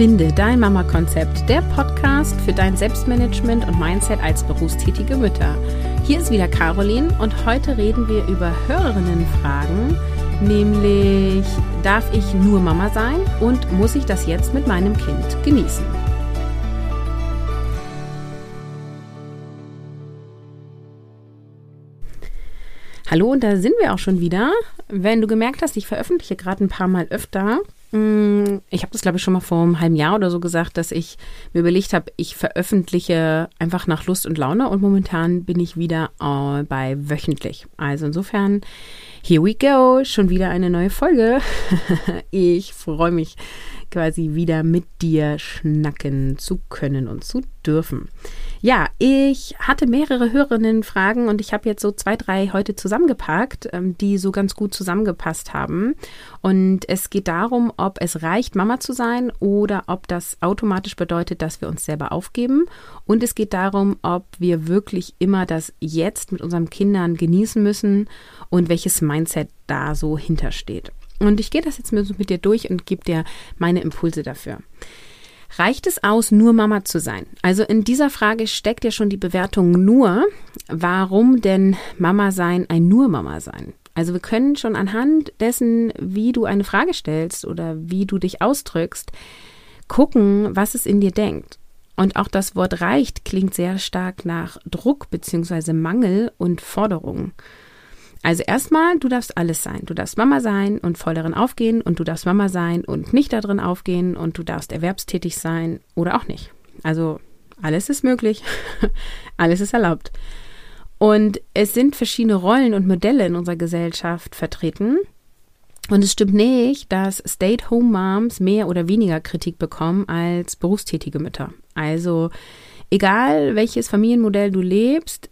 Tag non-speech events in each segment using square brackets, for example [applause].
Finde dein Mama-Konzept, der Podcast für dein Selbstmanagement und Mindset als berufstätige Mütter. Hier ist wieder Caroline und heute reden wir über Hörerinnenfragen, nämlich darf ich nur Mama sein und muss ich das jetzt mit meinem Kind genießen? Hallo, und da sind wir auch schon wieder. Wenn du gemerkt hast, ich veröffentliche gerade ein paar Mal öfter. Mm, ich habe das, glaube ich, schon mal vor einem halben Jahr oder so gesagt, dass ich mir überlegt habe, ich veröffentliche einfach nach Lust und Laune und momentan bin ich wieder äh, bei wöchentlich. Also insofern, here we go, schon wieder eine neue Folge. [laughs] ich freue mich quasi wieder mit dir schnacken zu können und zu dürfen. Ja, ich hatte mehrere Hörerinnen-Fragen und ich habe jetzt so zwei, drei heute zusammengepackt, ähm, die so ganz gut zusammengepasst haben. Und es geht darum, ob es reicht, Mama zu sein oder ob das automatisch bedeutet, dass wir uns selber aufgeben. Und es geht darum, ob wir wirklich immer das Jetzt mit unseren Kindern genießen müssen und welches Mindset da so hintersteht. Und ich gehe das jetzt mit dir durch und gebe dir meine Impulse dafür. Reicht es aus, nur Mama zu sein? Also in dieser Frage steckt ja schon die Bewertung nur. Warum denn Mama sein ein nur Mama sein? Also wir können schon anhand dessen, wie du eine Frage stellst oder wie du dich ausdrückst, gucken, was es in dir denkt. Und auch das Wort reicht klingt sehr stark nach Druck bzw. Mangel und Forderung. Also erstmal, du darfst alles sein. Du darfst Mama sein und voll darin aufgehen und du darfst Mama sein und nicht darin aufgehen und du darfst erwerbstätig sein oder auch nicht. Also alles ist möglich, [laughs] alles ist erlaubt. Und es sind verschiedene Rollen und Modelle in unserer Gesellschaft vertreten. Und es stimmt nicht, dass Stay-at-home-Moms mehr oder weniger Kritik bekommen als berufstätige Mütter. Also egal welches Familienmodell du lebst,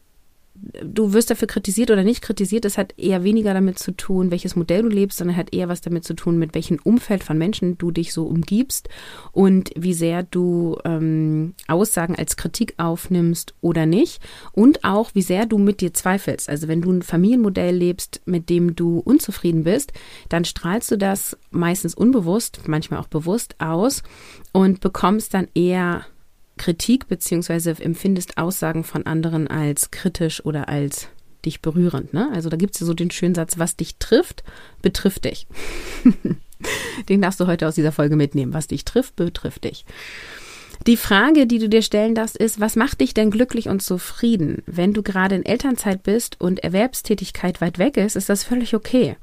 du wirst dafür kritisiert oder nicht kritisiert, das hat eher weniger damit zu tun, welches Modell du lebst, sondern hat eher was damit zu tun, mit welchem Umfeld von Menschen du dich so umgibst und wie sehr du ähm, Aussagen als Kritik aufnimmst oder nicht und auch wie sehr du mit dir zweifelst. Also wenn du ein Familienmodell lebst, mit dem du unzufrieden bist, dann strahlst du das meistens unbewusst, manchmal auch bewusst aus und bekommst dann eher Kritik beziehungsweise empfindest Aussagen von anderen als kritisch oder als dich berührend. Ne? Also da gibt es ja so den schönen Satz, was dich trifft, betrifft dich. [laughs] den darfst du heute aus dieser Folge mitnehmen. Was dich trifft, betrifft dich. Die Frage, die du dir stellen darfst, ist, was macht dich denn glücklich und zufrieden? Wenn du gerade in Elternzeit bist und Erwerbstätigkeit weit weg ist, ist das völlig okay.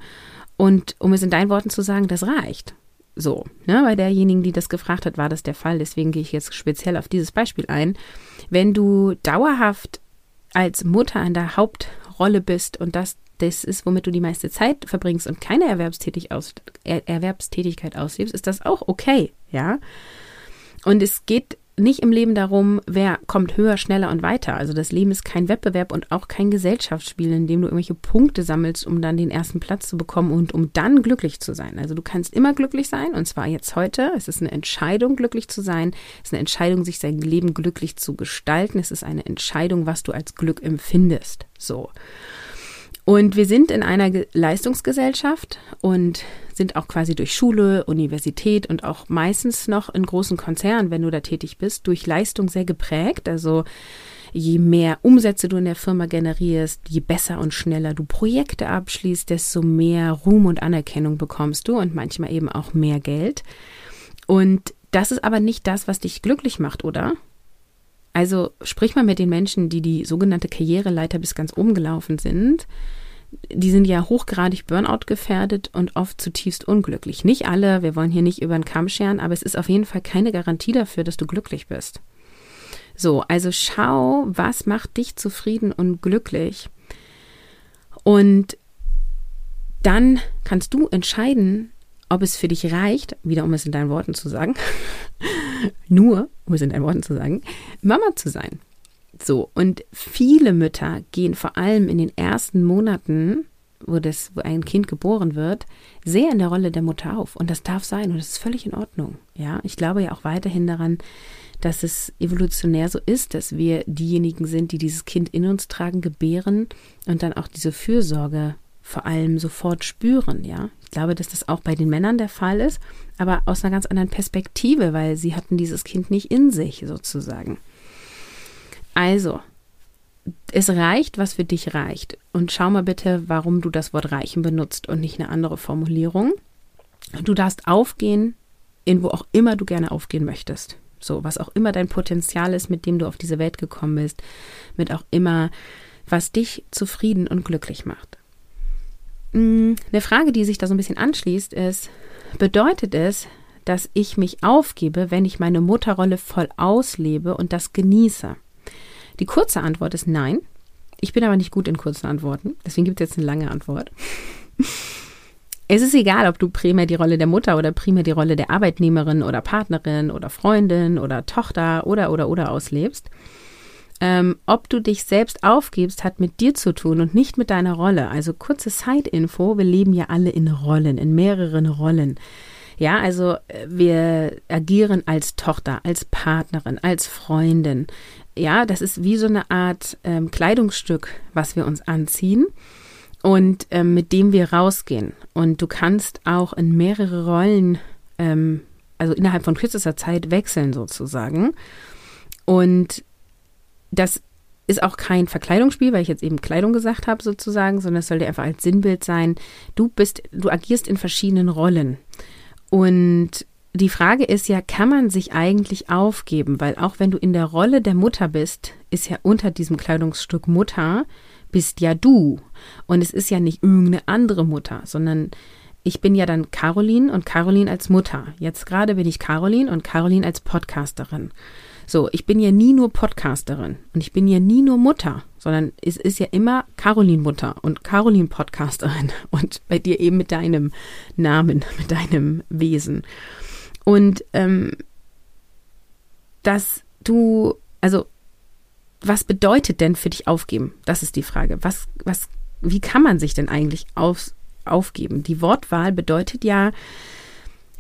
Und um es in deinen Worten zu sagen, das reicht. So, ne, bei derjenigen, die das gefragt hat, war das der Fall. Deswegen gehe ich jetzt speziell auf dieses Beispiel ein. Wenn du dauerhaft als Mutter in der Hauptrolle bist und das das ist, womit du die meiste Zeit verbringst und keine Erwerbstätig aus, er, Erwerbstätigkeit auslebst, ist das auch okay, ja. Und es geht nicht im Leben darum, wer kommt höher, schneller und weiter. Also das Leben ist kein Wettbewerb und auch kein Gesellschaftsspiel, in dem du irgendwelche Punkte sammelst, um dann den ersten Platz zu bekommen und um dann glücklich zu sein. Also du kannst immer glücklich sein und zwar jetzt heute. Es ist eine Entscheidung, glücklich zu sein. Es ist eine Entscheidung, sich sein Leben glücklich zu gestalten. Es ist eine Entscheidung, was du als Glück empfindest. So. Und wir sind in einer Leistungsgesellschaft und sind auch quasi durch Schule, Universität und auch meistens noch in großen Konzernen, wenn du da tätig bist, durch Leistung sehr geprägt. Also je mehr Umsätze du in der Firma generierst, je besser und schneller du Projekte abschließt, desto mehr Ruhm und Anerkennung bekommst du und manchmal eben auch mehr Geld. Und das ist aber nicht das, was dich glücklich macht, oder? Also sprich mal mit den Menschen, die die sogenannte Karriereleiter bis ganz oben gelaufen sind. Die sind ja hochgradig Burnout gefährdet und oft zutiefst unglücklich. Nicht alle, wir wollen hier nicht über den Kamm scheren, aber es ist auf jeden Fall keine Garantie dafür, dass du glücklich bist. So, also schau, was macht dich zufrieden und glücklich. Und dann kannst du entscheiden, ob es für dich reicht, wieder um es in deinen Worten zu sagen, [laughs] nur, um es in deinen Worten zu sagen, Mama zu sein. So, und viele Mütter gehen vor allem in den ersten Monaten, wo, das, wo ein Kind geboren wird, sehr in der Rolle der Mutter auf. Und das darf sein und das ist völlig in Ordnung. Ja, ich glaube ja auch weiterhin daran, dass es evolutionär so ist, dass wir diejenigen sind, die dieses Kind in uns tragen, gebären und dann auch diese Fürsorge vor allem sofort spüren, ja. Ich glaube, dass das auch bei den Männern der Fall ist, aber aus einer ganz anderen Perspektive, weil sie hatten dieses Kind nicht in sich sozusagen. Also, es reicht, was für dich reicht. Und schau mal bitte, warum du das Wort reichen benutzt und nicht eine andere Formulierung. Du darfst aufgehen, in wo auch immer du gerne aufgehen möchtest. So, was auch immer dein Potenzial ist, mit dem du auf diese Welt gekommen bist, mit auch immer, was dich zufrieden und glücklich macht. Mm, eine Frage, die sich da so ein bisschen anschließt, ist, bedeutet es, dass ich mich aufgebe, wenn ich meine Mutterrolle voll auslebe und das genieße? Die kurze Antwort ist nein. Ich bin aber nicht gut in kurzen Antworten, deswegen gibt es jetzt eine lange Antwort. [laughs] Es ist egal, ob du primär die Rolle der Mutter oder primär die Rolle der Arbeitnehmerin oder Partnerin oder Freundin oder Tochter oder oder oder auslebst. Ähm, ob du dich selbst aufgibst, hat mit dir zu tun und nicht mit deiner Rolle. Also kurze Side-Info, wir leben ja alle in Rollen, in mehreren Rollen. Ja, also äh, wir agieren als Tochter, als Partnerin, als Freundin. Ja, das ist wie so eine Art ähm, Kleidungsstück, was wir uns anziehen und ähm, mit dem wir rausgehen. Und du kannst auch in mehrere Rollen, ähm, also innerhalb von kürzester Zeit wechseln sozusagen. Und das ist auch kein Verkleidungsspiel, weil ich jetzt eben Kleidung gesagt habe sozusagen, sondern es soll dir einfach als Sinnbild sein. Du bist, du agierst in verschiedenen Rollen. Und die Frage ist ja, kann man sich eigentlich aufgeben? Weil auch wenn du in der Rolle der Mutter bist, ist ja unter diesem Kleidungsstück Mutter, bist ja du. Und es ist ja nicht irgendeine andere Mutter, sondern ich bin ja dann Caroline und Caroline als Mutter. Jetzt gerade bin ich Caroline und Caroline als Podcasterin. So, ich bin ja nie nur Podcasterin und ich bin ja nie nur Mutter, sondern es ist ja immer Caroline Mutter und Caroline Podcasterin [laughs] und bei dir eben mit deinem Namen, [laughs] mit deinem Wesen. Und ähm, dass du, also was bedeutet denn für dich aufgeben? Das ist die Frage. Was, was, wie kann man sich denn eigentlich auf, aufgeben? Die Wortwahl bedeutet ja,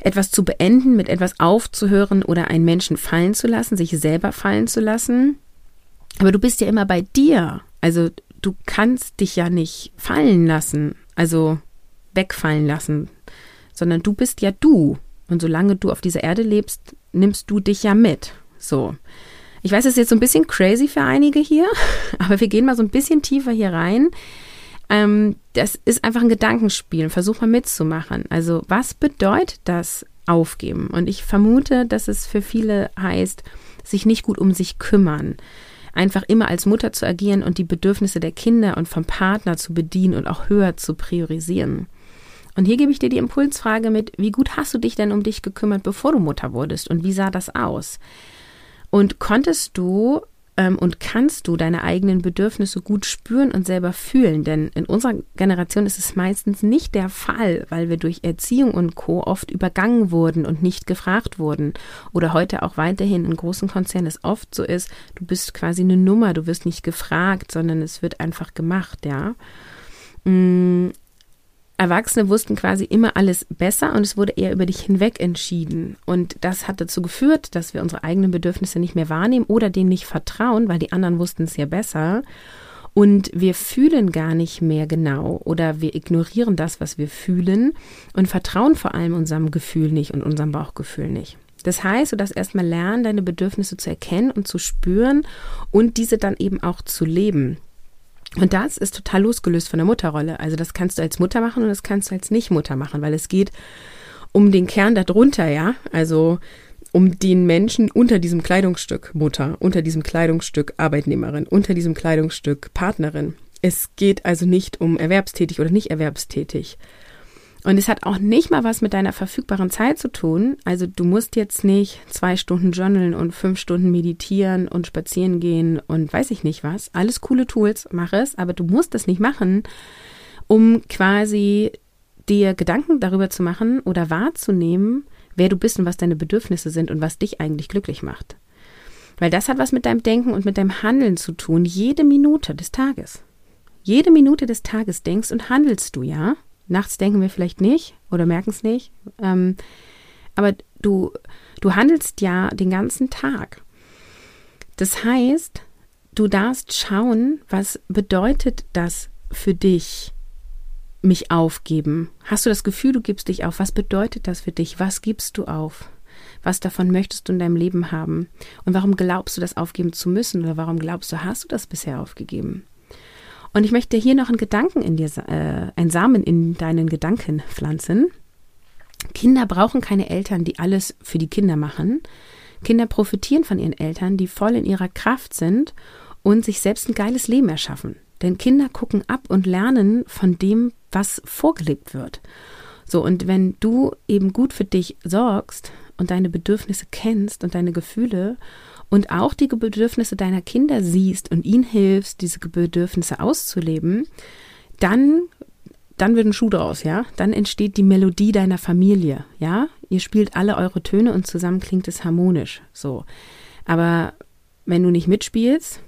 etwas zu beenden, mit etwas aufzuhören oder einen Menschen fallen zu lassen, sich selber fallen zu lassen. Aber du bist ja immer bei dir. Also du kannst dich ja nicht fallen lassen, also wegfallen lassen, sondern du bist ja du. Und solange du auf dieser Erde lebst, nimmst du dich ja mit. So. Ich weiß, es ist jetzt so ein bisschen crazy für einige hier, [laughs] aber wir gehen mal so ein bisschen tiefer hier rein. Ähm, das ist einfach ein Gedankenspiel. Versuch mal mitzumachen. Also, was bedeutet das aufgeben? Und ich vermute, dass es für viele heißt, sich nicht gut um sich kümmern. Einfach immer als Mutter zu agieren und die Bedürfnisse der Kinder und vom Partner zu bedienen und auch höher zu priorisieren. Und hier gebe ich dir die Impulsfrage mit, wie gut hast du dich denn um dich gekümmert, bevor du Mutter wurdest? Und wie sah das aus? Und konntest du ähm, und kannst du deine eigenen Bedürfnisse gut spüren und selber fühlen. Denn in unserer Generation ist es meistens nicht der Fall, weil wir durch Erziehung und Co. oft übergangen wurden und nicht gefragt wurden. Oder heute auch weiterhin in großen Konzernen es oft so ist, du bist quasi eine Nummer, du wirst nicht gefragt, sondern es wird einfach gemacht, ja. Erwachsene wussten quasi immer alles besser und es wurde eher über dich hinweg entschieden. Und das hat dazu geführt, dass wir unsere eigenen Bedürfnisse nicht mehr wahrnehmen oder denen nicht vertrauen, weil die anderen wussten es ja besser. Und wir fühlen gar nicht mehr genau oder wir ignorieren das, was wir fühlen und vertrauen vor allem unserem Gefühl nicht und unserem Bauchgefühl nicht. Das heißt, du darfst erstmal lernen, deine Bedürfnisse zu erkennen und zu spüren und diese dann eben auch zu leben. Und das ist total losgelöst von der Mutterrolle. Also das kannst du als Mutter machen und das kannst du als Nicht-Mutter machen, weil es geht um den Kern darunter, ja. Also um den Menschen unter diesem Kleidungsstück Mutter, unter diesem Kleidungsstück Arbeitnehmerin, unter diesem Kleidungsstück Partnerin. Es geht also nicht um erwerbstätig oder nicht erwerbstätig. Und es hat auch nicht mal was mit deiner verfügbaren Zeit zu tun. Also du musst jetzt nicht zwei Stunden journalen und fünf Stunden meditieren und spazieren gehen und weiß ich nicht was. Alles coole Tools, mach es, aber du musst das nicht machen, um quasi dir Gedanken darüber zu machen oder wahrzunehmen, wer du bist und was deine Bedürfnisse sind und was dich eigentlich glücklich macht. Weil das hat was mit deinem Denken und mit deinem Handeln zu tun, jede Minute des Tages. Jede Minute des Tages denkst und handelst du, ja? Nachts denken wir vielleicht nicht oder merken es nicht. Ähm, aber du, du handelst ja den ganzen Tag. Das heißt, du darfst schauen, was bedeutet das für dich, mich aufgeben? Hast du das Gefühl, du gibst dich auf? Was bedeutet das für dich? Was gibst du auf? Was davon möchtest du in deinem Leben haben? Und warum glaubst du, das aufgeben zu müssen? Oder warum glaubst du, hast du das bisher aufgegeben? Und ich möchte hier noch einen Gedanken in dir, äh, einen Samen in deinen Gedanken pflanzen. Kinder brauchen keine Eltern, die alles für die Kinder machen. Kinder profitieren von ihren Eltern, die voll in ihrer Kraft sind und sich selbst ein geiles Leben erschaffen. Denn Kinder gucken ab und lernen von dem, was vorgelebt wird. So, und wenn du eben gut für dich sorgst und deine Bedürfnisse kennst und deine Gefühle und auch die Bedürfnisse deiner Kinder siehst und ihnen hilfst, diese Bedürfnisse auszuleben, dann dann wird ein Schuh draus, ja? Dann entsteht die Melodie deiner Familie, ja? Ihr spielt alle eure Töne und zusammen klingt es harmonisch, so. Aber wenn du nicht mitspielst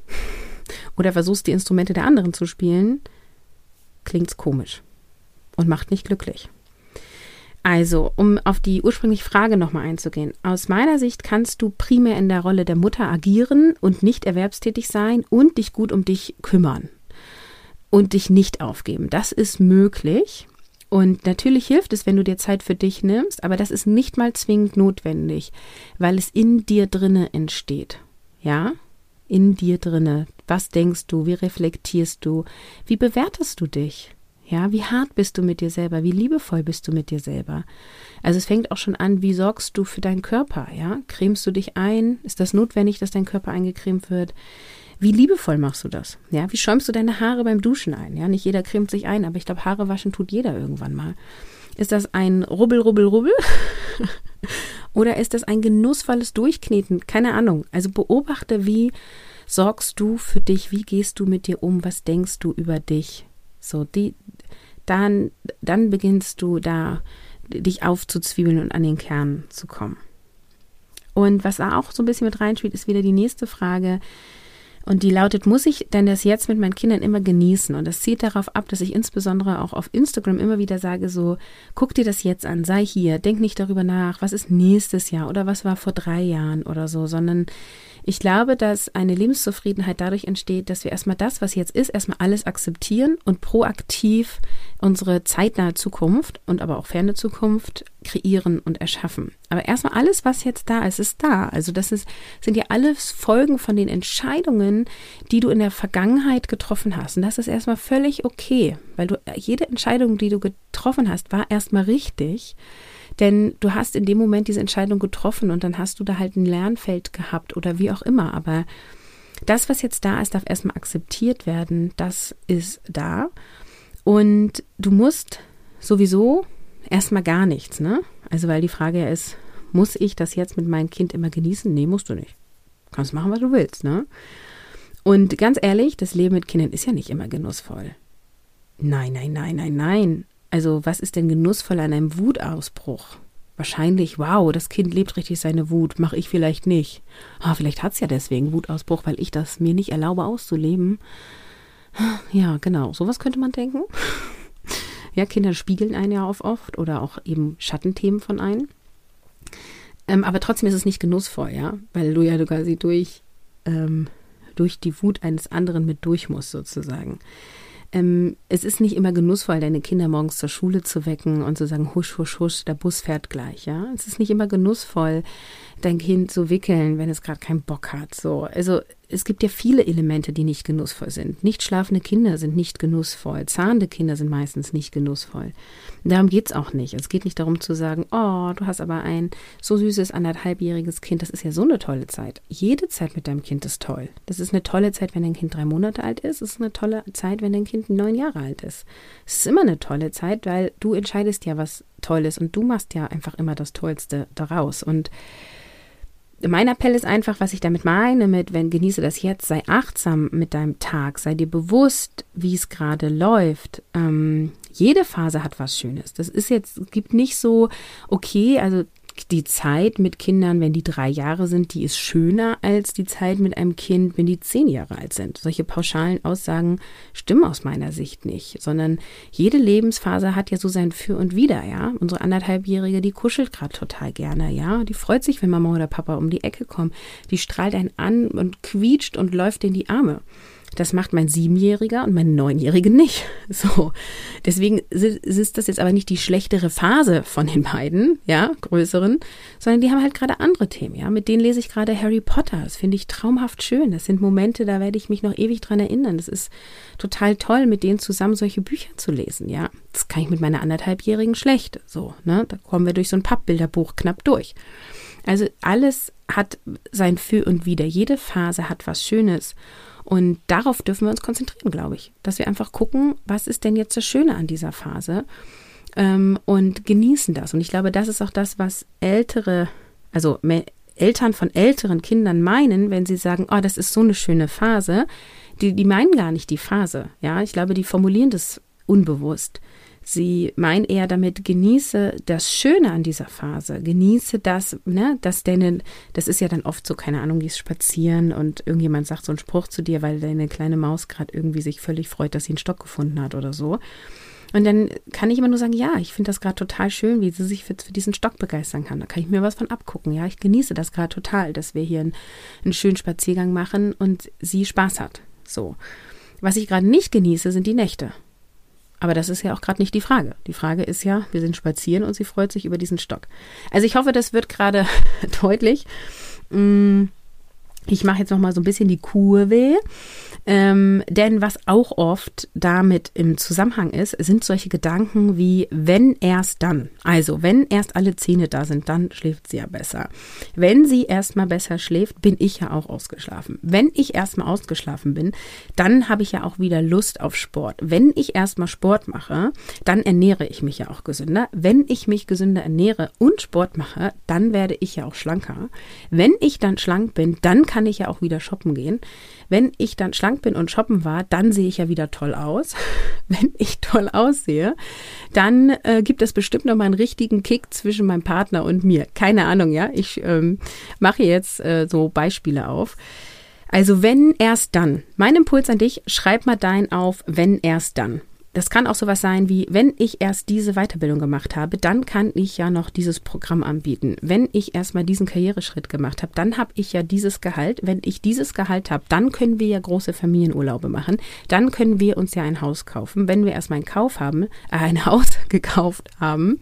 [laughs] oder versuchst, die Instrumente der anderen zu spielen, klingt's komisch und macht nicht glücklich. Also, um auf die ursprüngliche Frage nochmal einzugehen. Aus meiner Sicht kannst du primär in der Rolle der Mutter agieren und nicht erwerbstätig sein und dich gut um dich kümmern und dich nicht aufgeben. Das ist möglich. Und natürlich hilft es, wenn du dir Zeit für dich nimmst, aber das ist nicht mal zwingend notwendig, weil es in dir drinne entsteht. Ja? In dir drinne. Was denkst du? Wie reflektierst du? Wie bewertest du dich? Ja, wie hart bist du mit dir selber? Wie liebevoll bist du mit dir selber? Also es fängt auch schon an, wie sorgst du für deinen Körper? Ja, cremst du dich ein? Ist das notwendig, dass dein Körper eingecremt wird? Wie liebevoll machst du das? Ja, wie schäumst du deine Haare beim Duschen ein? Ja, nicht jeder cremt sich ein, aber ich glaube, Haare waschen tut jeder irgendwann mal. Ist das ein Rubbel, Rubbel, Rubbel? [laughs] Oder ist das ein genussvolles Durchkneten? Keine Ahnung. Also beobachte, wie sorgst du für dich? Wie gehst du mit dir um? Was denkst du über dich? So, die, dann, dann beginnst du da dich aufzuzwiebeln und an den Kern zu kommen. Und was da auch so ein bisschen mit reinspielt, ist wieder die nächste Frage. Und die lautet, muss ich denn das jetzt mit meinen Kindern immer genießen? Und das zielt darauf ab, dass ich insbesondere auch auf Instagram immer wieder sage, so, guck dir das jetzt an, sei hier, denk nicht darüber nach, was ist nächstes Jahr oder was war vor drei Jahren oder so, sondern ich glaube, dass eine Lebenszufriedenheit dadurch entsteht, dass wir erstmal das, was jetzt ist, erstmal alles akzeptieren und proaktiv unsere zeitnahe Zukunft und aber auch ferne Zukunft kreieren und erschaffen. Aber erstmal alles, was jetzt da ist, ist da. Also das ist, sind ja alles Folgen von den Entscheidungen, die du in der Vergangenheit getroffen hast. Und das ist erstmal völlig okay, weil du jede Entscheidung, die du getroffen hast, war erstmal richtig. Denn du hast in dem Moment diese Entscheidung getroffen und dann hast du da halt ein Lernfeld gehabt oder wie auch immer. Aber das, was jetzt da ist, darf erstmal akzeptiert werden. Das ist da. Und du musst sowieso erstmal gar nichts, ne? Also, weil die Frage ja ist, muss ich das jetzt mit meinem Kind immer genießen? Nee, musst du nicht. Kannst machen, was du willst, ne? Und ganz ehrlich, das Leben mit Kindern ist ja nicht immer genussvoll. Nein, nein, nein, nein, nein. Also, was ist denn genussvoll an einem Wutausbruch? Wahrscheinlich, wow, das Kind lebt richtig seine Wut, mache ich vielleicht nicht. Ah, vielleicht hat es ja deswegen Wutausbruch, weil ich das mir nicht erlaube auszuleben. Ja, genau, sowas könnte man denken. Ja, Kinder spiegeln einen ja auch oft oder auch eben Schattenthemen von einem. Ähm, aber trotzdem ist es nicht genussvoll, ja, weil du ja quasi durch, ähm, durch die Wut eines anderen mit durch musst, sozusagen. Ähm, es ist nicht immer genussvoll, deine Kinder morgens zur Schule zu wecken und zu sagen, husch, husch, husch, der Bus fährt gleich, ja. Es ist nicht immer genussvoll, dein Kind zu wickeln, wenn es gerade keinen Bock hat. So, also es gibt ja viele Elemente, die nicht genussvoll sind. Nicht schlafende Kinder sind nicht genussvoll. Zahnende Kinder sind meistens nicht genussvoll. Darum geht es auch nicht. Es geht nicht darum zu sagen, oh, du hast aber ein so süßes anderthalbjähriges Kind. Das ist ja so eine tolle Zeit. Jede Zeit mit deinem Kind ist toll. Das ist eine tolle Zeit, wenn dein Kind drei Monate alt ist. Es ist eine tolle Zeit, wenn dein Kind neun Jahre alt ist. Es ist immer eine tolle Zeit, weil du entscheidest ja, was toll ist und du machst ja einfach immer das Tollste daraus. Und mein Appell ist einfach, was ich damit meine, mit wenn genieße das jetzt, sei achtsam mit deinem Tag, sei dir bewusst, wie es gerade läuft. Ähm, jede Phase hat was Schönes. Das ist jetzt, gibt nicht so, okay, also die Zeit mit Kindern, wenn die drei Jahre sind, die ist schöner als die Zeit mit einem Kind, wenn die zehn Jahre alt sind. Solche pauschalen Aussagen stimmen aus meiner Sicht nicht, sondern jede Lebensphase hat ja so sein Für und Wider, ja. Unsere anderthalbjährige, die kuschelt gerade total gerne, ja. Die freut sich, wenn Mama oder Papa um die Ecke kommen. Die strahlt einen an und quietscht und läuft in die Arme. Das macht mein Siebenjähriger und mein Neunjähriger nicht. [laughs] So. Deswegen ist das jetzt aber nicht die schlechtere Phase von den beiden, ja, größeren, sondern die haben halt gerade andere Themen, ja. Mit denen lese ich gerade Harry Potter. Das finde ich traumhaft schön. Das sind Momente, da werde ich mich noch ewig dran erinnern. Das ist total toll, mit denen zusammen solche Bücher zu lesen, ja. Das kann ich mit meiner anderthalbjährigen schlecht, so, ne. Da kommen wir durch so ein Pappbilderbuch knapp durch. Also alles hat sein Für und Wider. Jede Phase hat was Schönes. Und darauf dürfen wir uns konzentrieren, glaube ich. Dass wir einfach gucken, was ist denn jetzt das Schöne an dieser Phase ähm, und genießen das. Und ich glaube, das ist auch das, was ältere, also Eltern von älteren Kindern meinen, wenn sie sagen, oh, das ist so eine schöne Phase. Die, die meinen gar nicht die Phase. Ja, ich glaube, die formulieren das unbewusst. Sie meinen eher damit, genieße das Schöne an dieser Phase, genieße das, ne, dass deine, das ist ja dann oft so, keine Ahnung, gehst spazieren und irgendjemand sagt so einen Spruch zu dir, weil deine kleine Maus gerade irgendwie sich völlig freut, dass sie einen Stock gefunden hat oder so. Und dann kann ich immer nur sagen, ja, ich finde das gerade total schön, wie sie sich für, für, diesen Stock begeistern kann. Da kann ich mir was von abgucken. Ja, ich genieße das gerade total, dass wir hier einen, einen schönen Spaziergang machen und sie Spaß hat. So. Was ich gerade nicht genieße, sind die Nächte. Aber das ist ja auch gerade nicht die Frage. Die Frage ist ja, wir sind spazieren und sie freut sich über diesen Stock. Also ich hoffe, das wird gerade [laughs] deutlich. Mm, ich mache jetzt noch mal so ein bisschen die Kurve. Ähm, denn was auch oft damit im Zusammenhang ist, sind solche Gedanken wie, wenn erst dann. Also, wenn erst alle Zähne da sind, dann schläft sie ja besser. Wenn sie erstmal besser schläft, bin ich ja auch ausgeschlafen. Wenn ich erstmal ausgeschlafen bin, dann habe ich ja auch wieder Lust auf Sport. Wenn ich erstmal Sport mache, dann ernähre ich mich ja auch gesünder. Wenn ich mich gesünder ernähre und Sport mache, dann werde ich ja auch schlanker. Wenn ich dann schlank bin, dann kann ich ja auch wieder shoppen gehen. Wenn ich dann schlank bin und shoppen war, dann sehe ich ja wieder toll aus. [laughs] Wenn ich toll aussehe, dann äh, gibt es bestimmt noch mal einen richtigen Kick zwischen meinem Partner und mir. Keine Ahnung, ja. Ich ähm, mache jetzt äh, so Beispiele auf. Also wenn erst dann. Mein Impuls an dich, schreib mal dein auf, wenn erst dann. Das kann auch sowas sein wie, wenn ich erst diese Weiterbildung gemacht habe, dann kann ich ja noch dieses Programm anbieten. Wenn ich erstmal diesen Karriereschritt gemacht habe, dann habe ich ja dieses Gehalt. Wenn ich dieses Gehalt habe, dann können wir ja große Familienurlaube machen. Dann können wir uns ja ein Haus kaufen. Wenn wir erstmal einen Kauf haben, äh, ein [laughs] Haus gekauft haben,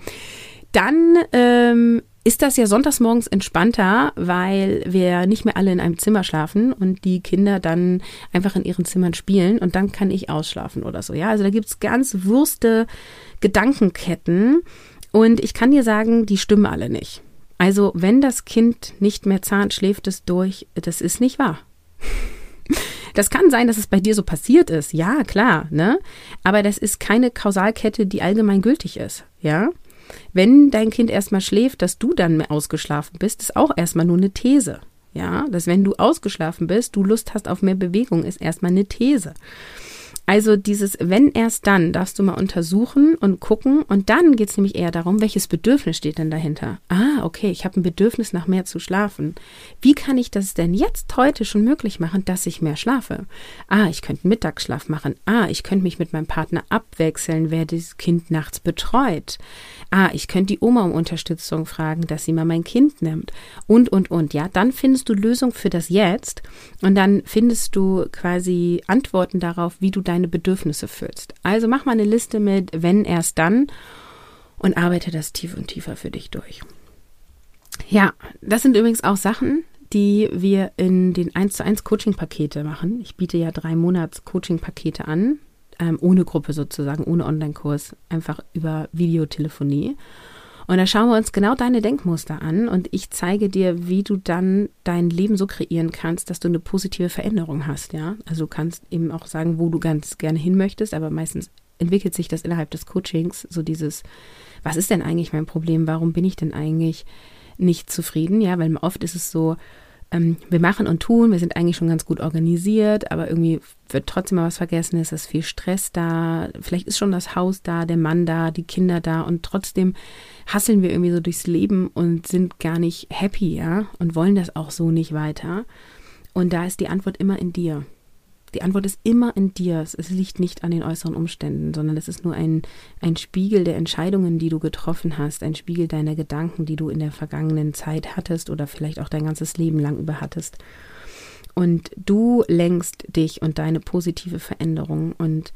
dann ähm, ist das ja sonntags morgens entspannter, weil wir nicht mehr alle in einem Zimmer schlafen und die Kinder dann einfach in ihren Zimmern spielen und dann kann ich ausschlafen oder so. Ja, also da gibt's ganz wurste Gedankenketten und ich kann dir sagen, die stimmen alle nicht. Also wenn das Kind nicht mehr zahnt, schläft es durch. Das ist nicht wahr. [laughs] Das kann sein, dass es bei dir so passiert ist. Ja, klar, ne? Aber das ist keine Kausalkette, die allgemein gültig ist. Ja? Wenn dein Kind erstmal schläft, dass du dann ausgeschlafen bist, ist auch erstmal nur eine These. Ja, dass wenn du ausgeschlafen bist, du Lust hast auf mehr Bewegung, ist erstmal eine These. Also dieses wenn erst dann darfst du mal untersuchen und gucken und dann geht es nämlich eher darum, welches Bedürfnis steht denn dahinter. Ah, okay, ich habe ein Bedürfnis nach mehr zu schlafen. Wie kann ich das denn jetzt heute schon möglich machen, dass ich mehr schlafe? Ah, ich könnte Mittagsschlaf machen. Ah, ich könnte mich mit meinem Partner abwechseln, wer das Kind nachts betreut. Ah, ich könnte die Oma um Unterstützung fragen, dass sie mal mein Kind nimmt. Und, und, und. Ja, dann findest du Lösung für das Jetzt und dann findest du quasi Antworten darauf, wie du dein deine Bedürfnisse füllst. Also mach mal eine Liste mit wenn erst dann und arbeite das tief und tiefer für dich durch. Ja, das sind übrigens auch Sachen, die wir in den 1 zu 1 Coaching-Pakete machen. Ich biete ja drei Monats Coaching-Pakete an, ähm, ohne Gruppe sozusagen, ohne Online-Kurs, einfach über Videotelefonie. Und da schauen wir uns genau deine Denkmuster an und ich zeige dir, wie du dann dein Leben so kreieren kannst, dass du eine positive Veränderung hast, ja. Also du kannst eben auch sagen, wo du ganz gerne hin möchtest, aber meistens entwickelt sich das innerhalb des Coachings, so dieses, was ist denn eigentlich mein Problem? Warum bin ich denn eigentlich nicht zufrieden? Ja, weil oft ist es so, ähm, wir machen und tun, wir sind eigentlich schon ganz gut organisiert, aber irgendwie wird trotzdem mal was vergessen, es ist viel Stress da, vielleicht ist schon das Haus da, der Mann da, die Kinder da. Und trotzdem hasseln wir irgendwie so durchs Leben und sind gar nicht happy, ja, und wollen das auch so nicht weiter. Und da ist die Antwort immer in dir. Die Antwort ist immer in dir. Es liegt nicht an den äußeren Umständen, sondern es ist nur ein, ein Spiegel der Entscheidungen, die du getroffen hast, ein Spiegel deiner Gedanken, die du in der vergangenen Zeit hattest oder vielleicht auch dein ganzes Leben lang über hattest. Und du lenkst dich und deine positive Veränderung und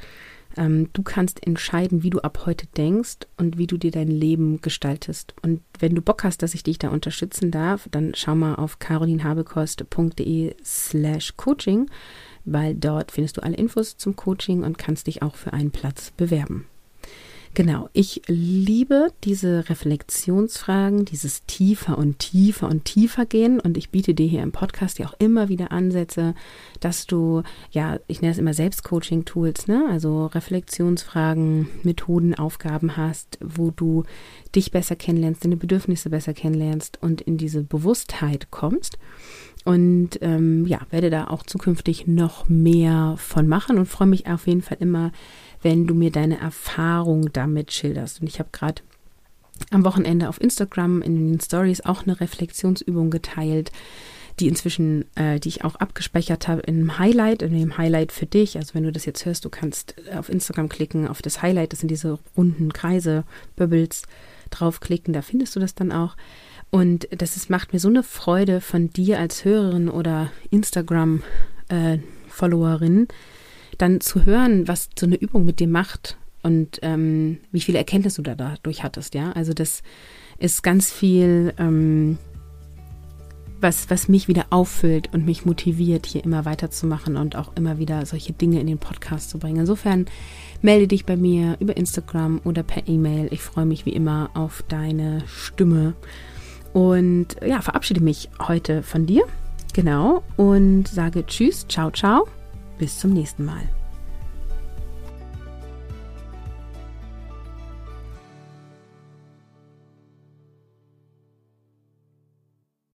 ähm, du kannst entscheiden, wie du ab heute denkst und wie du dir dein Leben gestaltest. Und wenn du Bock hast, dass ich dich da unterstützen darf, dann schau mal auf carolinhabekost.de slash coaching, weil dort findest du alle Infos zum Coaching und kannst dich auch für einen Platz bewerben. Genau, ich liebe diese Reflexionsfragen, dieses tiefer und tiefer und tiefer gehen und ich biete dir hier im Podcast ja auch immer wieder Ansätze, dass du, ja, ich nenne es immer Selbstcoaching-Tools, ne? also Reflexionsfragen, Methoden, Aufgaben hast, wo du dich besser kennenlernst, deine Bedürfnisse besser kennenlernst und in diese Bewusstheit kommst. Und ähm, ja, werde da auch zukünftig noch mehr von machen und freue mich auf jeden Fall immer, wenn du mir deine Erfahrung damit schilderst. Und ich habe gerade am Wochenende auf Instagram in den Stories auch eine Reflexionsübung geteilt, die inzwischen, äh, die ich auch abgespeichert habe in einem Highlight, in dem Highlight für dich. Also wenn du das jetzt hörst, du kannst auf Instagram klicken, auf das Highlight, das sind diese runden Kreise, Bubbles, draufklicken, da findest du das dann auch. Und das ist, macht mir so eine Freude von dir als Hörerin oder Instagram-Followerin, äh, dann zu hören, was so eine Übung mit dir macht und ähm, wie viele Erkenntnisse du da dadurch hattest, ja. Also das ist ganz viel, ähm, was, was mich wieder auffüllt und mich motiviert, hier immer weiterzumachen und auch immer wieder solche Dinge in den Podcast zu bringen. Insofern melde dich bei mir über Instagram oder per E-Mail. Ich freue mich wie immer auf deine Stimme. Und ja, verabschiede mich heute von dir. Genau. Und sage Tschüss, ciao, ciao. Bis zum nächsten Mal.